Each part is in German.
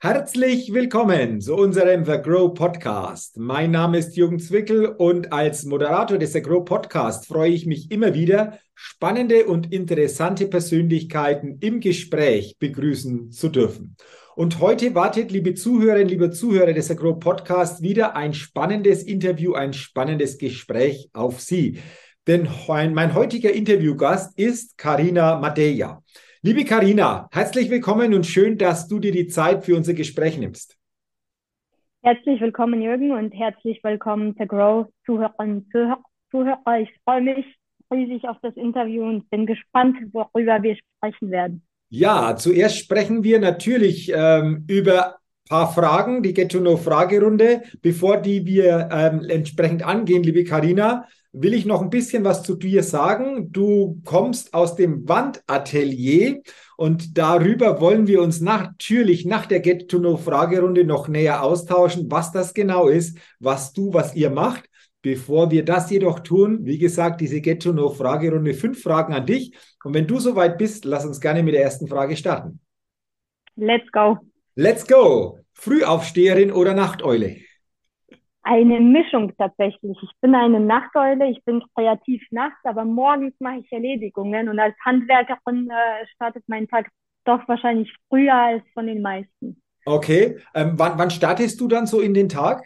Herzlich willkommen zu unserem The Grow Podcast. Mein Name ist Jürgen Zwickel und als Moderator des The Grow Podcast freue ich mich immer wieder, spannende und interessante Persönlichkeiten im Gespräch begrüßen zu dürfen. Und heute wartet, liebe Zuhörerinnen, liebe Zuhörer des The Grow Podcast, wieder ein spannendes Interview, ein spannendes Gespräch auf Sie. Denn mein heutiger Interviewgast ist Karina Madeja. Liebe Karina, herzlich willkommen und schön, dass du dir die Zeit für unser Gespräch nimmst. Herzlich willkommen, Jürgen, und herzlich willkommen, The Grow, Zuhörer und Zuhörer. Ich freue mich riesig auf das Interview und bin gespannt, worüber wir sprechen werden. Ja, zuerst sprechen wir natürlich ähm, über ein paar Fragen, die Get-to-Know-Fragerunde. Bevor die wir ähm, entsprechend angehen, liebe Karina, will ich noch ein bisschen was zu dir sagen. Du kommst aus dem Wandatelier und darüber wollen wir uns natürlich nach der Get-to-Know-Fragerunde noch näher austauschen, was das genau ist, was du, was ihr macht. Bevor wir das jedoch tun, wie gesagt, diese Get-to-Know-Fragerunde, fünf Fragen an dich. Und wenn du soweit bist, lass uns gerne mit der ersten Frage starten. Let's go. Let's go. Frühaufsteherin oder Nachteule? Eine Mischung tatsächlich. Ich bin eine Nachteule, ich bin kreativ nachts, aber morgens mache ich Erledigungen und als Handwerkerin äh, startet mein Tag doch wahrscheinlich früher als von den meisten. Okay, ähm, wann, wann startest du dann so in den Tag?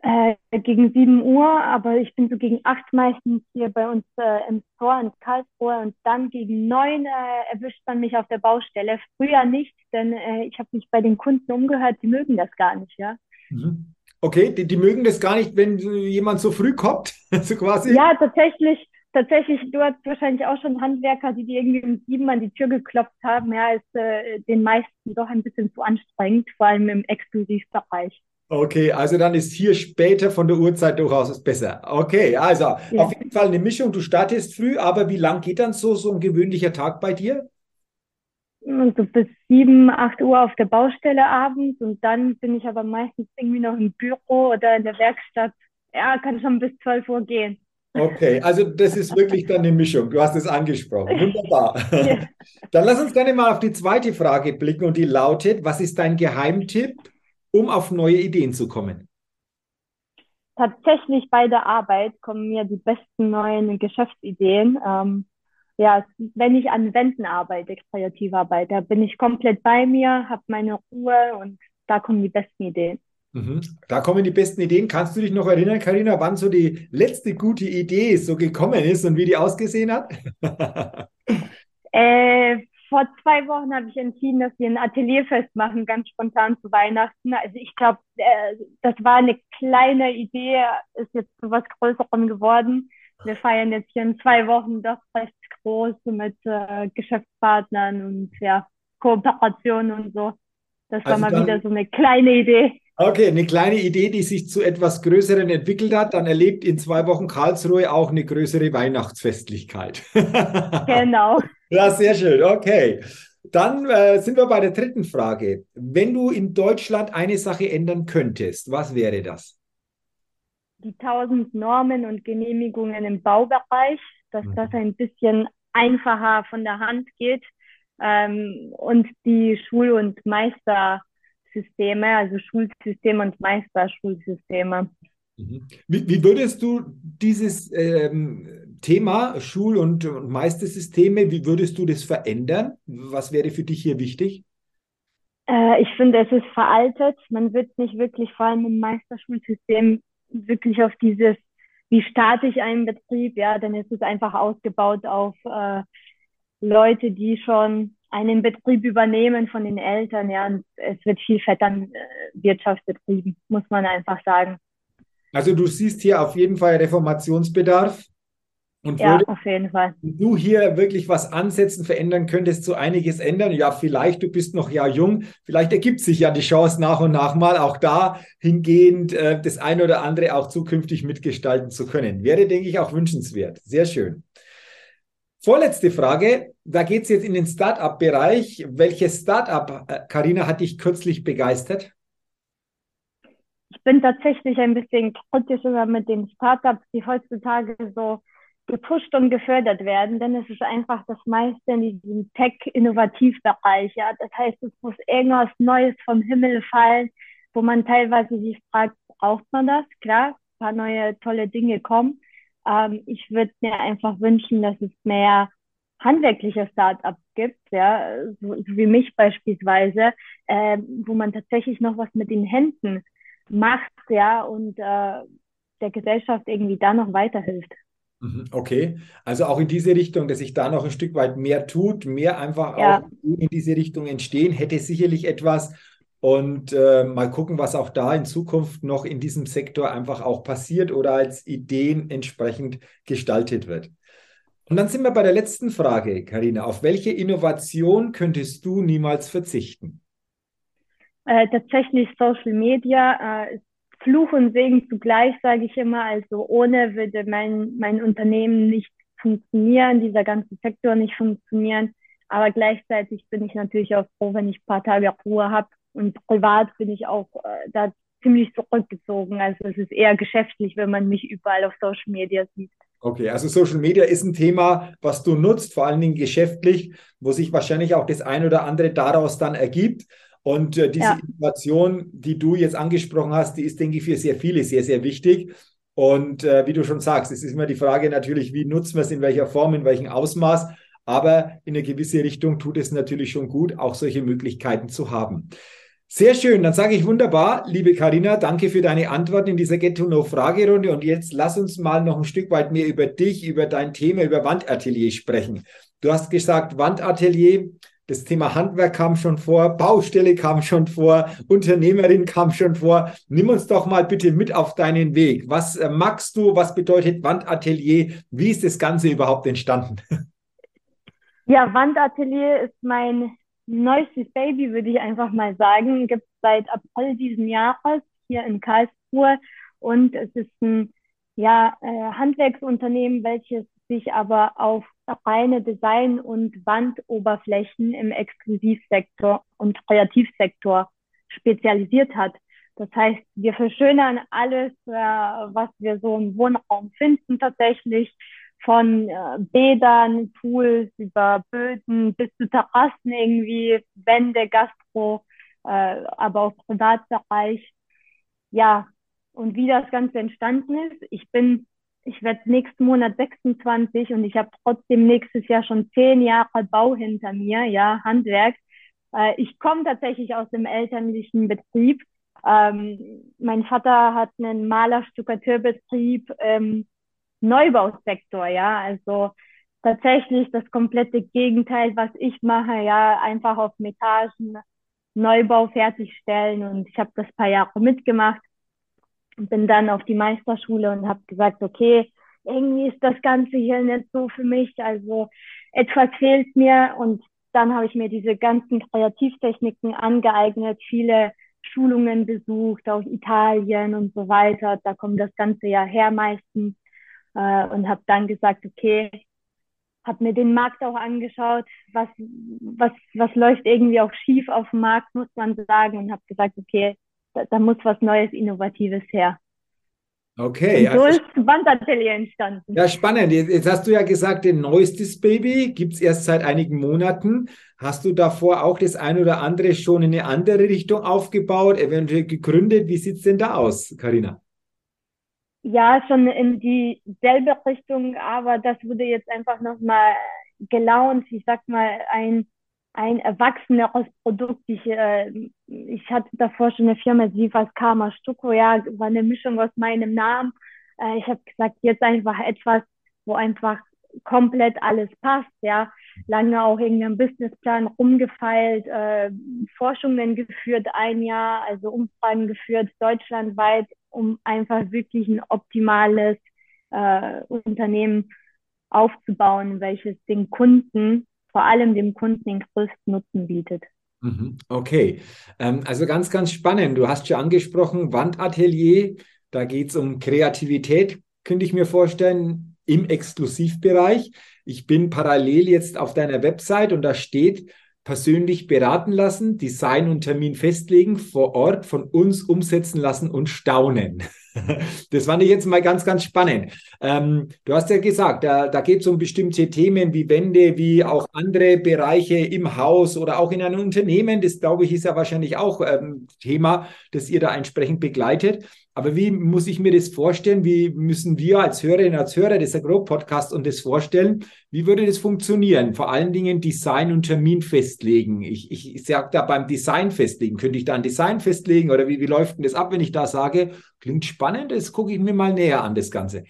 Äh, gegen 7 Uhr, aber ich bin so gegen 8 meistens hier bei uns äh, im Store in Karlsruhe und dann gegen 9 äh, erwischt man mich auf der Baustelle. Früher nicht, denn äh, ich habe mich bei den Kunden umgehört, die mögen das gar nicht, ja. Mhm. Okay, die, die mögen das gar nicht, wenn jemand so früh kommt, so quasi. Ja, tatsächlich, tatsächlich, du hast wahrscheinlich auch schon Handwerker, die dir irgendwie um sieben an die Tür geklopft haben. Ja, ist äh, den meisten doch ein bisschen zu anstrengend, vor allem im Exklusivbereich. Okay, also dann ist hier später von der Uhrzeit durchaus besser. Okay, also ja. auf jeden Fall eine Mischung. Du startest früh, aber wie lang geht dann so, so ein gewöhnlicher Tag bei dir? So bis sieben, acht Uhr auf der Baustelle abends und dann bin ich aber meistens irgendwie noch im Büro oder in der Werkstatt. Ja, kann schon bis zwölf Uhr gehen. Okay, also das ist wirklich dann eine Mischung. Du hast es angesprochen. Wunderbar. Ja. Dann lass uns gerne mal auf die zweite Frage blicken und die lautet, was ist dein Geheimtipp, um auf neue Ideen zu kommen? Tatsächlich bei der Arbeit kommen mir die besten neuen Geschäftsideen. Ähm, ja, wenn ich an Wänden arbeite, kreativ arbeite, bin ich komplett bei mir, habe meine Ruhe und da kommen die besten Ideen. Mhm. Da kommen die besten Ideen. Kannst du dich noch erinnern, Karina, wann so die letzte gute Idee so gekommen ist und wie die ausgesehen hat? äh, vor zwei Wochen habe ich entschieden, dass wir ein Atelierfest machen, ganz spontan zu Weihnachten. Also ich glaube, äh, das war eine kleine Idee, ist jetzt zu was Größerem geworden. Wir feiern jetzt hier in zwei Wochen doch recht groß mit äh, Geschäftspartnern und ja, Kooperationen und so. Das war also mal dann, wieder so eine kleine Idee. Okay, eine kleine Idee, die sich zu etwas Größeren entwickelt hat. Dann erlebt in zwei Wochen Karlsruhe auch eine größere Weihnachtsfestlichkeit. genau. Ja, sehr schön. Okay. Dann äh, sind wir bei der dritten Frage. Wenn du in Deutschland eine Sache ändern könntest, was wäre das? Die tausend Normen und Genehmigungen im Baubereich dass mhm. das ein bisschen einfacher von der Hand geht ähm, und die Schul- und Meistersysteme, also Schulsysteme und Meisterschulsysteme. Mhm. Wie, wie, würdest du dieses ähm, Thema Schul- und, und Meistersysteme, wie würdest du das verändern? Was wäre für dich hier wichtig? Äh, ich finde, es ist veraltet. Man wird nicht wirklich, vor allem im Meisterschulsystem, wirklich auf dieses wie starte ich einen Betrieb, ja, dann ist es einfach ausgebaut auf äh, Leute, die schon einen Betrieb übernehmen von den Eltern, ja, und es wird viel Vettern äh, betrieben, muss man einfach sagen. Also du siehst hier auf jeden Fall Reformationsbedarf. Und ja, auf jeden Fall. du hier wirklich was ansetzen, verändern könntest, so einiges ändern. Ja, vielleicht, du bist noch ja jung, vielleicht ergibt sich ja die Chance nach und nach mal auch da hingehend äh, das eine oder andere auch zukünftig mitgestalten zu können. Wäre, denke ich, auch wünschenswert. Sehr schön. Vorletzte Frage, da geht es jetzt in den Startup-Bereich. Welches Startup, Karina, äh, hat dich kürzlich begeistert? Ich bin tatsächlich ein bisschen kritisch mit den Startups, die heutzutage so gepusht und gefördert werden, denn es ist einfach das meiste in diesem Tech-Innovativbereich. Ja? Das heißt, es muss irgendwas Neues vom Himmel fallen, wo man teilweise sich fragt, braucht man das? Klar, ein paar neue tolle Dinge kommen. Ähm, ich würde mir einfach wünschen, dass es mehr handwerkliche Startups gibt, ja, so, so wie mich beispielsweise, äh, wo man tatsächlich noch was mit den Händen macht, ja, und äh, der Gesellschaft irgendwie da noch weiterhilft. Mhm, okay, also auch in diese Richtung, dass sich da noch ein Stück weit mehr tut, mehr einfach ja. auch in diese Richtung entstehen, hätte sicherlich etwas. Und äh, mal gucken, was auch da in Zukunft noch in diesem Sektor einfach auch passiert oder als Ideen entsprechend gestaltet wird. Und dann sind wir bei der letzten Frage, Karina. Auf welche Innovation könntest du niemals verzichten? Äh, tatsächlich Social Media äh, ist Fluch und Segen zugleich, sage ich immer. Also ohne würde mein, mein Unternehmen nicht funktionieren, dieser ganze Sektor nicht funktionieren. Aber gleichzeitig bin ich natürlich auch froh, wenn ich ein paar Tage Ruhe habe. Und privat bin ich auch äh, da ziemlich zurückgezogen. Also es ist eher geschäftlich, wenn man mich überall auf Social Media sieht. Okay, also Social Media ist ein Thema, was du nutzt, vor allen Dingen geschäftlich, wo sich wahrscheinlich auch das ein oder andere daraus dann ergibt. Und äh, diese ja. Innovation, die du jetzt angesprochen hast, die ist, denke ich, für sehr viele sehr, sehr wichtig. Und äh, wie du schon sagst, es ist immer die Frage natürlich, wie nutzen wir es, in welcher Form, in welchem Ausmaß. Aber in eine gewisse Richtung tut es natürlich schon gut, auch solche Möglichkeiten zu haben. Sehr schön, dann sage ich wunderbar, liebe Karina, danke für deine Antwort in dieser Get to Know Fragerunde und jetzt lass uns mal noch ein Stück weit mehr über dich, über dein Thema, über Wandatelier sprechen. Du hast gesagt, Wandatelier, das Thema Handwerk kam schon vor, Baustelle kam schon vor, Unternehmerin kam schon vor. Nimm uns doch mal bitte mit auf deinen Weg. Was äh, magst du? Was bedeutet Wandatelier? Wie ist das Ganze überhaupt entstanden? Ja, Wandatelier ist mein neuestes Baby, würde ich einfach mal sagen. Gibt es seit April diesen Jahres hier in Karlsruhe und es ist ein ja, äh, Handwerksunternehmen, welches sich aber auf reine Design- und Wandoberflächen im Exklusivsektor und Kreativsektor spezialisiert hat. Das heißt, wir verschönern alles, äh, was wir so im Wohnraum finden tatsächlich von äh, Bädern, Pools über Böden bis zu Terrassen irgendwie, Wände, Gastro, äh, aber auch Privatbereich. Ja, und wie das Ganze entstanden ist, ich bin, ich werde nächsten Monat 26 und ich habe trotzdem nächstes Jahr schon zehn Jahre Bau hinter mir, ja, Handwerk. Äh, ich komme tatsächlich aus dem elterlichen Betrieb. Ähm, mein Vater hat einen Maler-Stuckateurbetrieb. Ähm, Neubausektor, ja, also tatsächlich das komplette Gegenteil, was ich mache, ja, einfach auf Metagen Neubau fertigstellen und ich habe das paar Jahre mitgemacht bin dann auf die Meisterschule und habe gesagt, okay, irgendwie ist das Ganze hier nicht so für mich, also etwas fehlt mir. Und dann habe ich mir diese ganzen Kreativtechniken angeeignet, viele Schulungen besucht, aus Italien und so weiter. Da kommt das ganze ja her meistens. Äh, und habe dann gesagt, okay, habe mir den Markt auch angeschaut, was, was, was läuft irgendwie auch schief auf dem Markt, muss man sagen, und habe gesagt, okay, da, da, muss was Neues, Innovatives her. Okay. Und so also, ist Wandatelier entstanden. Ja, spannend. Jetzt hast du ja gesagt, ein neuestes Baby gibt es erst seit einigen Monaten. Hast du davor auch das ein oder andere schon in eine andere Richtung aufgebaut, eventuell gegründet? Wie sieht es denn da aus, Karina? ja, schon in dieselbe Richtung, aber das wurde jetzt einfach nochmal gelaunt. Ich sag mal, ein, ein erwachseneres Produkt. Ich, äh, ich hatte davor schon eine Firma, sie war Karma Stucco, ja, war eine Mischung aus meinem Namen. Äh, ich habe gesagt, jetzt einfach etwas, wo einfach komplett alles passt, ja. Lange auch irgendeinen Businessplan rumgefeilt, äh, Forschungen geführt ein Jahr, also Umfragen geführt, deutschlandweit, um einfach wirklich ein optimales äh, Unternehmen aufzubauen, welches den Kunden, vor allem dem Kunden, den größten Nutzen bietet. Mhm. Okay, ähm, also ganz, ganz spannend. Du hast schon angesprochen, Wandatelier, da geht es um Kreativität, könnte ich mir vorstellen, im Exklusivbereich. Ich bin parallel jetzt auf deiner Website und da steht, persönlich beraten lassen, Design und Termin festlegen, vor Ort von uns umsetzen lassen und staunen. Das fand ich jetzt mal ganz, ganz spannend. Ähm, du hast ja gesagt, da, da geht es um bestimmte Themen wie Wände, wie auch andere Bereiche im Haus oder auch in einem Unternehmen. Das, glaube ich, ist ja wahrscheinlich auch ähm, Thema, das ihr da entsprechend begleitet. Aber wie muss ich mir das vorstellen? Wie müssen wir als Hörerinnen, als Hörer des Agro-Podcast und das vorstellen? Wie würde das funktionieren? Vor allen Dingen Design und Termin festlegen. Ich, ich, ich sage da beim Design festlegen. Könnte ich da ein Design festlegen oder wie, wie läuft denn das ab, wenn ich da sage, klingt spannend, das gucke ich mir mal näher an, das Ganze.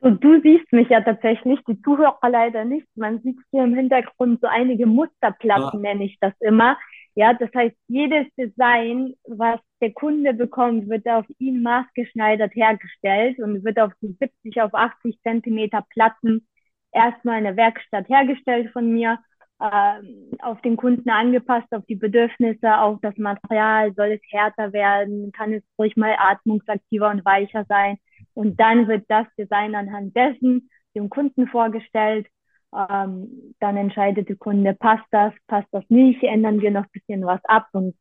Und du siehst mich ja tatsächlich, die Zuhörer leider nicht. Man sieht hier im Hintergrund so einige Musterplatten, ah. nenne ich das immer. Ja, das heißt, jedes Design, was der Kunde bekommt, wird auf ihn maßgeschneidert hergestellt und wird auf die 70 auf 80 Zentimeter Platten erstmal in der Werkstatt hergestellt von mir, auf den Kunden angepasst, auf die Bedürfnisse, auf das Material, soll es härter werden, kann es ruhig mal atmungsaktiver und weicher sein. Und dann wird das Design anhand dessen dem Kunden vorgestellt ähm, dann entscheidet der Kunde, passt das, passt das nicht, ändern wir noch ein bisschen was ab und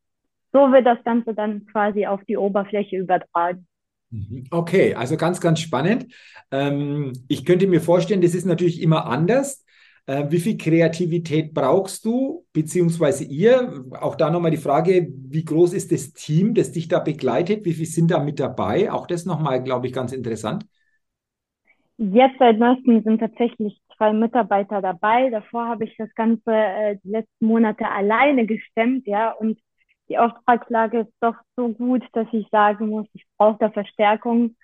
so wird das Ganze dann quasi auf die Oberfläche übertragen. Mhm. Okay, also ganz, ganz spannend. Ähm, ich könnte mir vorstellen, das ist natürlich immer anders. Äh, wie viel Kreativität brauchst du, beziehungsweise ihr? Auch da nochmal die Frage, wie groß ist das Team, das dich da begleitet? Wie viele sind da mit dabei? Auch das nochmal, glaube ich, ganz interessant. Jetzt seit neuestem sind tatsächlich zwei Mitarbeiter dabei. Davor habe ich das Ganze äh, die letzten Monate alleine gestemmt, ja, und die Auftragslage ist doch so gut, dass ich sagen muss, ich brauche da Verstärkung.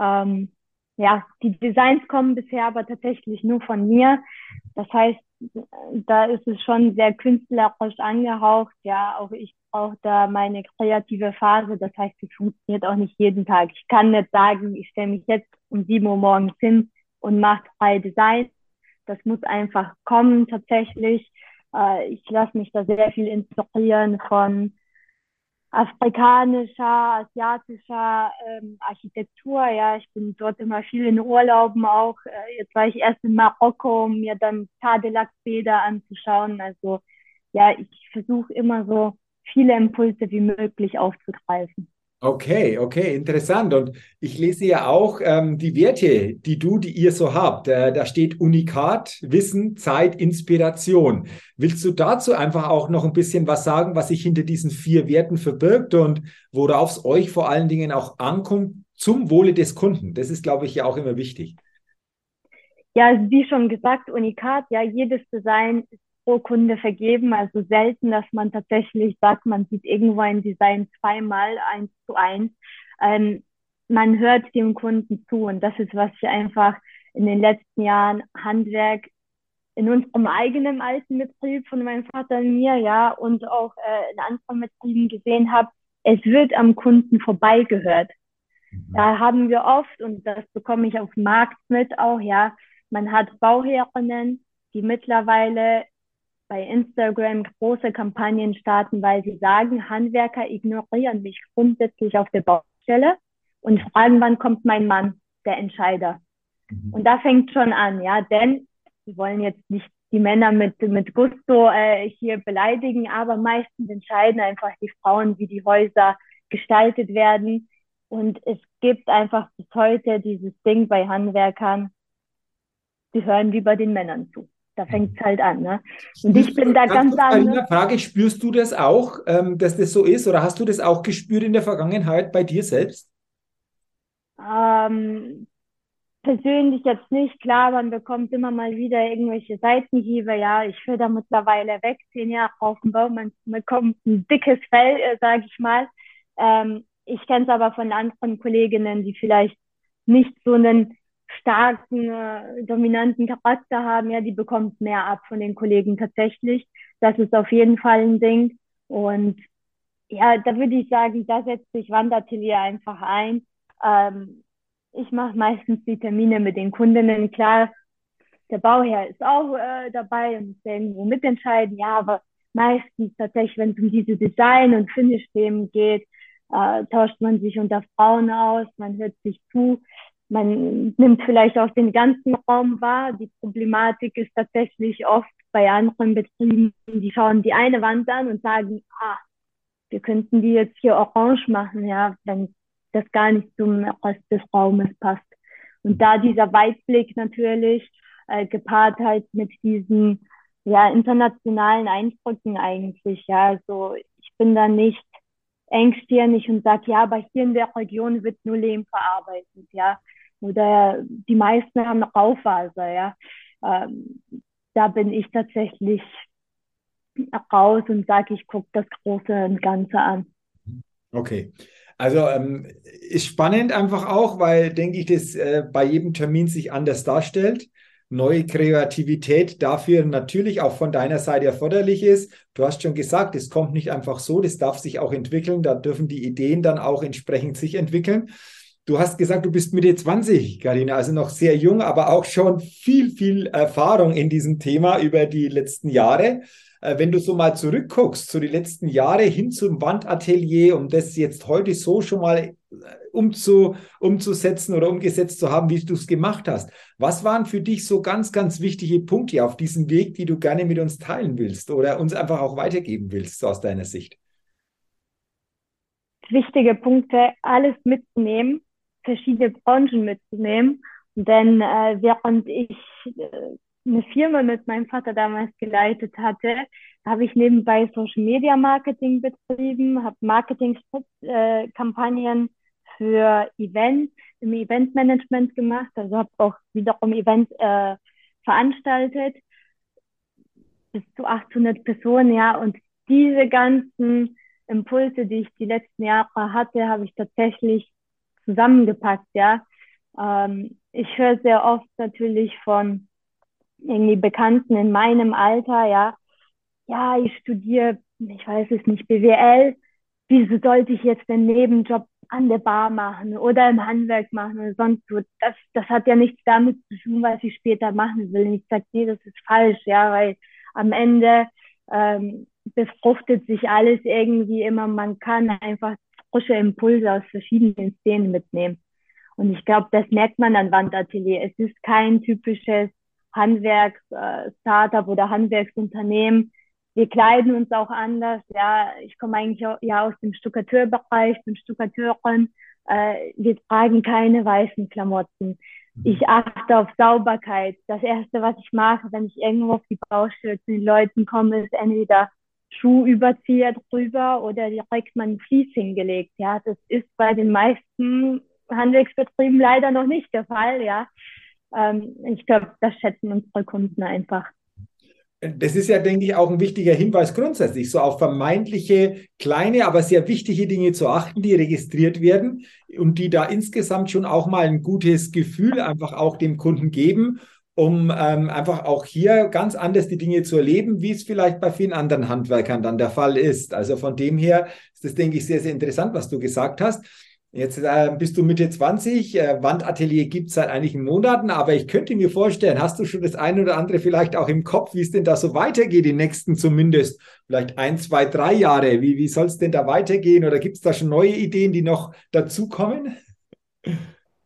Ähm, ja, die Designs kommen bisher aber tatsächlich nur von mir. Das heißt, da ist es schon sehr künstlerisch angehaucht. Ja, auch ich brauche da meine kreative Phase. Das heißt, es funktioniert auch nicht jeden Tag. Ich kann nicht sagen, ich stelle mich jetzt um sieben Uhr morgens hin und mache drei Designs. Das muss einfach kommen tatsächlich. Äh, ich lasse mich da sehr viel inspirieren von afrikanischer, asiatischer ähm, Architektur. Ja, ich bin dort immer viel in Urlauben auch. Äh, jetzt war ich erst in Marokko, um mir dann Tadelak-Bäder anzuschauen. Also ja, ich versuche immer so viele Impulse wie möglich aufzugreifen. Okay, okay, interessant. Und ich lese ja auch ähm, die Werte, die du, die ihr so habt. Äh, da steht Unikat, Wissen, Zeit, Inspiration. Willst du dazu einfach auch noch ein bisschen was sagen, was sich hinter diesen vier Werten verbirgt und worauf es euch vor allen Dingen auch ankommt zum Wohle des Kunden? Das ist, glaube ich, ja auch immer wichtig. Ja, wie schon gesagt, Unikat, ja, jedes Design ist pro Kunde vergeben. Also selten, dass man tatsächlich sagt, man sieht irgendwo ein Design zweimal eins zu eins. Ähm, man hört dem Kunden zu und das ist, was ich einfach in den letzten Jahren Handwerk in unserem eigenen alten Betrieb von meinem Vater und mir, ja, und auch äh, in anderen Betrieben gesehen habe, es wird am Kunden vorbeigehört. Mhm. Da haben wir oft, und das bekomme ich auf dem Markt mit auch, ja, man hat Bauherrinnen, die mittlerweile bei Instagram große Kampagnen starten, weil sie sagen, Handwerker ignorieren mich grundsätzlich auf der Baustelle und fragen, wann kommt mein Mann, der Entscheider. Mhm. Und da fängt schon an, ja, denn sie wollen jetzt nicht die Männer mit, mit Gusto äh, hier beleidigen, aber meistens entscheiden einfach die Frauen, wie die Häuser gestaltet werden. Und es gibt einfach bis heute dieses Ding bei Handwerkern, die hören lieber den Männern zu. Da fängt es halt an. Ne? Und ich bin da ganz anders. Frage, spürst du das auch, ähm, dass das so ist? Oder hast du das auch gespürt in der Vergangenheit bei dir selbst? Ähm, persönlich jetzt nicht. Klar, man bekommt immer mal wieder irgendwelche Seitenhiebe. Ja, ich will da mittlerweile weg, zehn Jahre auf dem Baum. Man bekommt ein dickes Fell, äh, sage ich mal. Ähm, ich kenne es aber von anderen Kolleginnen, die vielleicht nicht so einen starken, äh, dominanten Charakter haben, ja, die bekommt mehr ab von den Kollegen tatsächlich. Das ist auf jeden Fall ein Ding. Und ja, da würde ich sagen, da setzt sich Wandatelier einfach ein. Ähm, ich mache meistens die Termine mit den Kundinnen. Klar, der Bauherr ist auch äh, dabei und muss irgendwo mitentscheiden. Ja, aber meistens tatsächlich, wenn es um diese Design- und Finish-Themen geht, äh, tauscht man sich unter Frauen aus, man hört sich zu man nimmt vielleicht auch den ganzen Raum wahr. Die Problematik ist tatsächlich oft bei anderen Betrieben, die schauen die eine Wand an und sagen, ah, wir könnten die jetzt hier orange machen, ja, wenn das gar nicht zum Rest des Raumes passt. Und da dieser Weitblick natürlich äh, gepaart halt mit diesen ja, internationalen Eindrücken eigentlich. Ja, also ich bin da nicht engstirnig und sage, ja, aber hier in der Region wird nur Lehm verarbeitet, ja. Oder die meisten haben Raufaser, ja. Ähm, da bin ich tatsächlich raus und sage, ich gucke das Große und Ganze an. Okay. Also ähm, ist spannend einfach auch, weil, denke ich, das äh, bei jedem Termin sich anders darstellt. Neue Kreativität dafür natürlich auch von deiner Seite erforderlich ist. Du hast schon gesagt, es kommt nicht einfach so, das darf sich auch entwickeln. Da dürfen die Ideen dann auch entsprechend sich entwickeln. Du hast gesagt, du bist Mitte 20, Karina, also noch sehr jung, aber auch schon viel, viel Erfahrung in diesem Thema über die letzten Jahre. Äh, wenn du so mal zurückguckst, zu so die letzten Jahre hin zum Wandatelier, um das jetzt heute so schon mal äh, umzu, umzusetzen oder umgesetzt zu haben, wie du es gemacht hast. Was waren für dich so ganz, ganz wichtige Punkte auf diesem Weg, die du gerne mit uns teilen willst oder uns einfach auch weitergeben willst, so aus deiner Sicht? Wichtige Punkte, alles mitzunehmen, verschiedene Branchen mitzunehmen. Denn äh, während ich äh, eine Firma mit meinem Vater damals geleitet hatte, habe ich nebenbei Social Media Marketing betrieben, habe Marketing-Kampagnen für Events im Eventmanagement gemacht, also habe auch wiederum Events äh, veranstaltet, bis zu 800 Personen, ja, und diese ganzen Impulse, die ich die letzten Jahre hatte, habe ich tatsächlich zusammengepackt, ja. Ähm, ich höre sehr oft natürlich von irgendwie Bekannten in meinem Alter, ja, ja, ich studiere, ich weiß es nicht, BWL, wieso sollte ich jetzt den Nebenjob an der Bar machen oder im Handwerk machen oder sonst wo. Das, das hat ja nichts damit zu tun, was ich später machen will. Und ich sage, nee, das ist falsch, ja, weil am Ende ähm, befruchtet sich alles irgendwie immer. Man kann einfach frische Impulse aus verschiedenen Szenen mitnehmen. Und ich glaube, das merkt man an Wandatelier. Es ist kein typisches Handwerks-Startup äh, oder Handwerksunternehmen. Wir kleiden uns auch anders. Ja, ich komme eigentlich ja aus dem Stuckateurbereich, bin Stuckateurin. Äh, wir tragen keine weißen Klamotten. Mhm. Ich achte auf Sauberkeit. Das erste, was ich mache, wenn ich irgendwo auf die Baustelle zu den Leuten komme, ist entweder Schuhüberzieher drüber oder direkt mal ein Fließ hingelegt. Ja, das ist bei den meisten Handwerksbetrieben leider noch nicht der Fall. Ja, ähm, ich glaube, das schätzen unsere Kunden einfach. Das ist ja, denke ich, auch ein wichtiger Hinweis grundsätzlich, so auf vermeintliche kleine, aber sehr wichtige Dinge zu achten, die registriert werden und die da insgesamt schon auch mal ein gutes Gefühl einfach auch dem Kunden geben, um ähm, einfach auch hier ganz anders die Dinge zu erleben, wie es vielleicht bei vielen anderen Handwerkern dann der Fall ist. Also von dem her ist das, denke ich, sehr, sehr interessant, was du gesagt hast. Jetzt äh, bist du Mitte 20, äh, Wandatelier gibt es seit einigen Monaten, aber ich könnte mir vorstellen, hast du schon das eine oder andere vielleicht auch im Kopf, wie es denn da so weitergeht, die nächsten zumindest vielleicht ein, zwei, drei Jahre? Wie, wie soll es denn da weitergehen oder gibt es da schon neue Ideen, die noch dazukommen?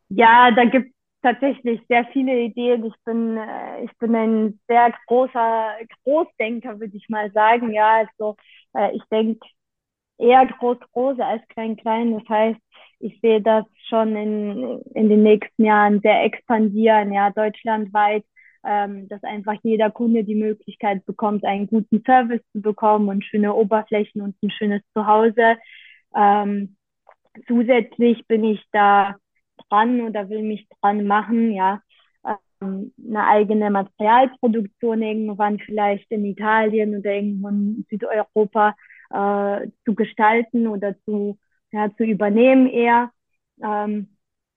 Ja, da gibt es tatsächlich sehr viele Ideen. Ich bin, äh, ich bin ein sehr großer Großdenker, würde ich mal sagen. Ja, also äh, ich denke eher groß, große als klein, klein. Das heißt, ich sehe das schon in, in den nächsten Jahren sehr expandieren, ja, deutschlandweit, ähm, dass einfach jeder Kunde die Möglichkeit bekommt, einen guten Service zu bekommen und schöne Oberflächen und ein schönes Zuhause. Ähm, zusätzlich bin ich da dran oder will mich dran machen, ja, ähm, eine eigene Materialproduktion irgendwann vielleicht in Italien oder irgendwo in Südeuropa äh, zu gestalten oder zu ja, zu übernehmen eher. Ähm,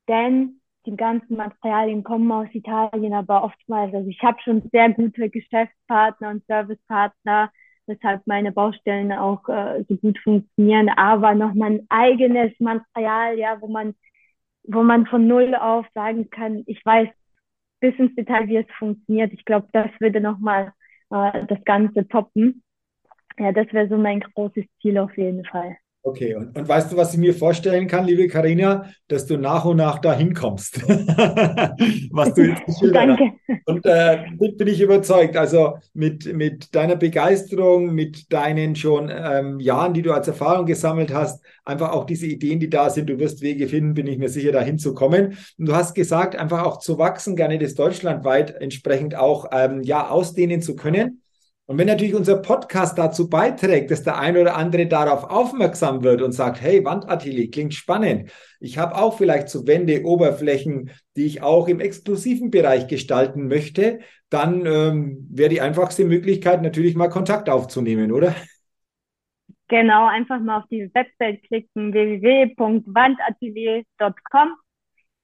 denn die ganzen Materialien kommen aus Italien, aber oftmals, also ich habe schon sehr gute Geschäftspartner und Servicepartner, weshalb meine Baustellen auch äh, so gut funktionieren, aber nochmal ein eigenes Material, ja, wo man, wo man von null auf sagen kann, ich weiß bis ins Detail, wie es funktioniert. Ich glaube, das würde nochmal äh, das Ganze toppen. Ja, das wäre so mein großes Ziel auf jeden Fall. Okay, und, und weißt du, was ich mir vorstellen kann, liebe Karina, dass du nach und nach dahin kommst, was du jetzt geschildert Danke. hast. Und äh, bin ich überzeugt. Also mit, mit deiner Begeisterung, mit deinen schon ähm, Jahren, die du als Erfahrung gesammelt hast, einfach auch diese Ideen, die da sind, du wirst Wege finden, bin ich mir sicher, dahin zu kommen. Und du hast gesagt, einfach auch zu wachsen, gerne das deutschlandweit entsprechend auch ähm, ja ausdehnen zu können. Und wenn natürlich unser Podcast dazu beiträgt, dass der ein oder andere darauf aufmerksam wird und sagt, hey, Wandatelier klingt spannend. Ich habe auch vielleicht so Wände, Oberflächen, die ich auch im exklusiven Bereich gestalten möchte, dann ähm, wäre die einfachste Möglichkeit natürlich mal Kontakt aufzunehmen, oder? Genau, einfach mal auf die Website klicken, www.wandatelier.com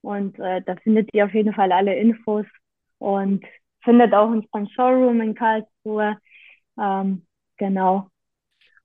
und äh, da findet ihr auf jeden Fall alle Infos und findet auch unseren Showroom in Karlsruhe. Ähm, genau.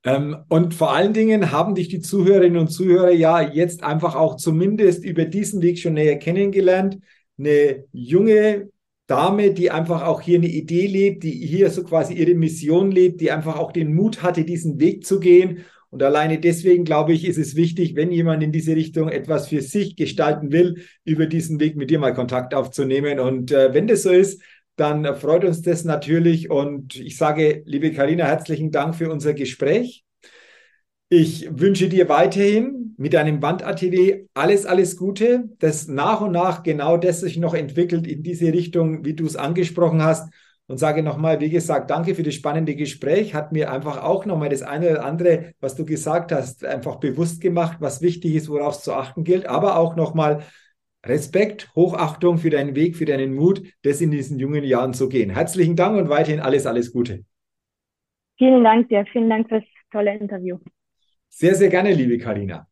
Ähm, und vor allen Dingen haben dich die Zuhörerinnen und Zuhörer ja jetzt einfach auch zumindest über diesen Weg schon näher kennengelernt. Eine junge Dame, die einfach auch hier eine Idee lebt, die hier so quasi ihre Mission lebt, die einfach auch den Mut hatte, diesen Weg zu gehen. Und alleine deswegen, glaube ich, ist es wichtig, wenn jemand in diese Richtung etwas für sich gestalten will, über diesen Weg mit dir mal Kontakt aufzunehmen. Und äh, wenn das so ist, dann freut uns das natürlich. Und ich sage, liebe Karina, herzlichen Dank für unser Gespräch. Ich wünsche dir weiterhin mit deinem Wandatelier alles, alles Gute, dass nach und nach genau das sich noch entwickelt in diese Richtung, wie du es angesprochen hast. Und sage nochmal, wie gesagt, danke für das spannende Gespräch. Hat mir einfach auch nochmal das eine oder andere, was du gesagt hast, einfach bewusst gemacht, was wichtig ist, worauf es zu achten gilt. Aber auch nochmal Respekt, Hochachtung für deinen Weg, für deinen Mut, das in diesen jungen Jahren zu gehen. Herzlichen Dank und weiterhin alles, alles Gute. Vielen Dank dir. Vielen Dank fürs tolle Interview. Sehr, sehr gerne, liebe Karina.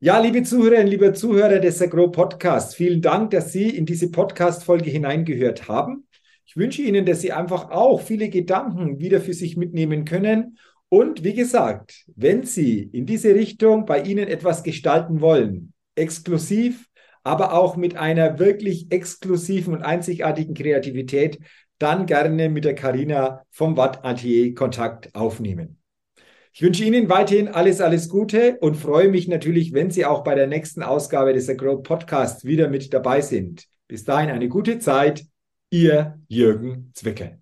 Ja, liebe Zuhörerinnen, liebe Zuhörer des Agro Podcasts, vielen Dank, dass Sie in diese Podcast-Folge hineingehört haben. Ich wünsche Ihnen, dass Sie einfach auch viele Gedanken wieder für sich mitnehmen können. Und wie gesagt, wenn Sie in diese Richtung bei Ihnen etwas gestalten wollen, exklusiv, aber auch mit einer wirklich exklusiven und einzigartigen Kreativität, dann gerne mit der Karina vom Watt Atelier Kontakt aufnehmen. Ich wünsche Ihnen weiterhin alles, alles Gute und freue mich natürlich, wenn Sie auch bei der nächsten Ausgabe des Grow Podcasts wieder mit dabei sind. Bis dahin eine gute Zeit. Ihr Jürgen Zwicke.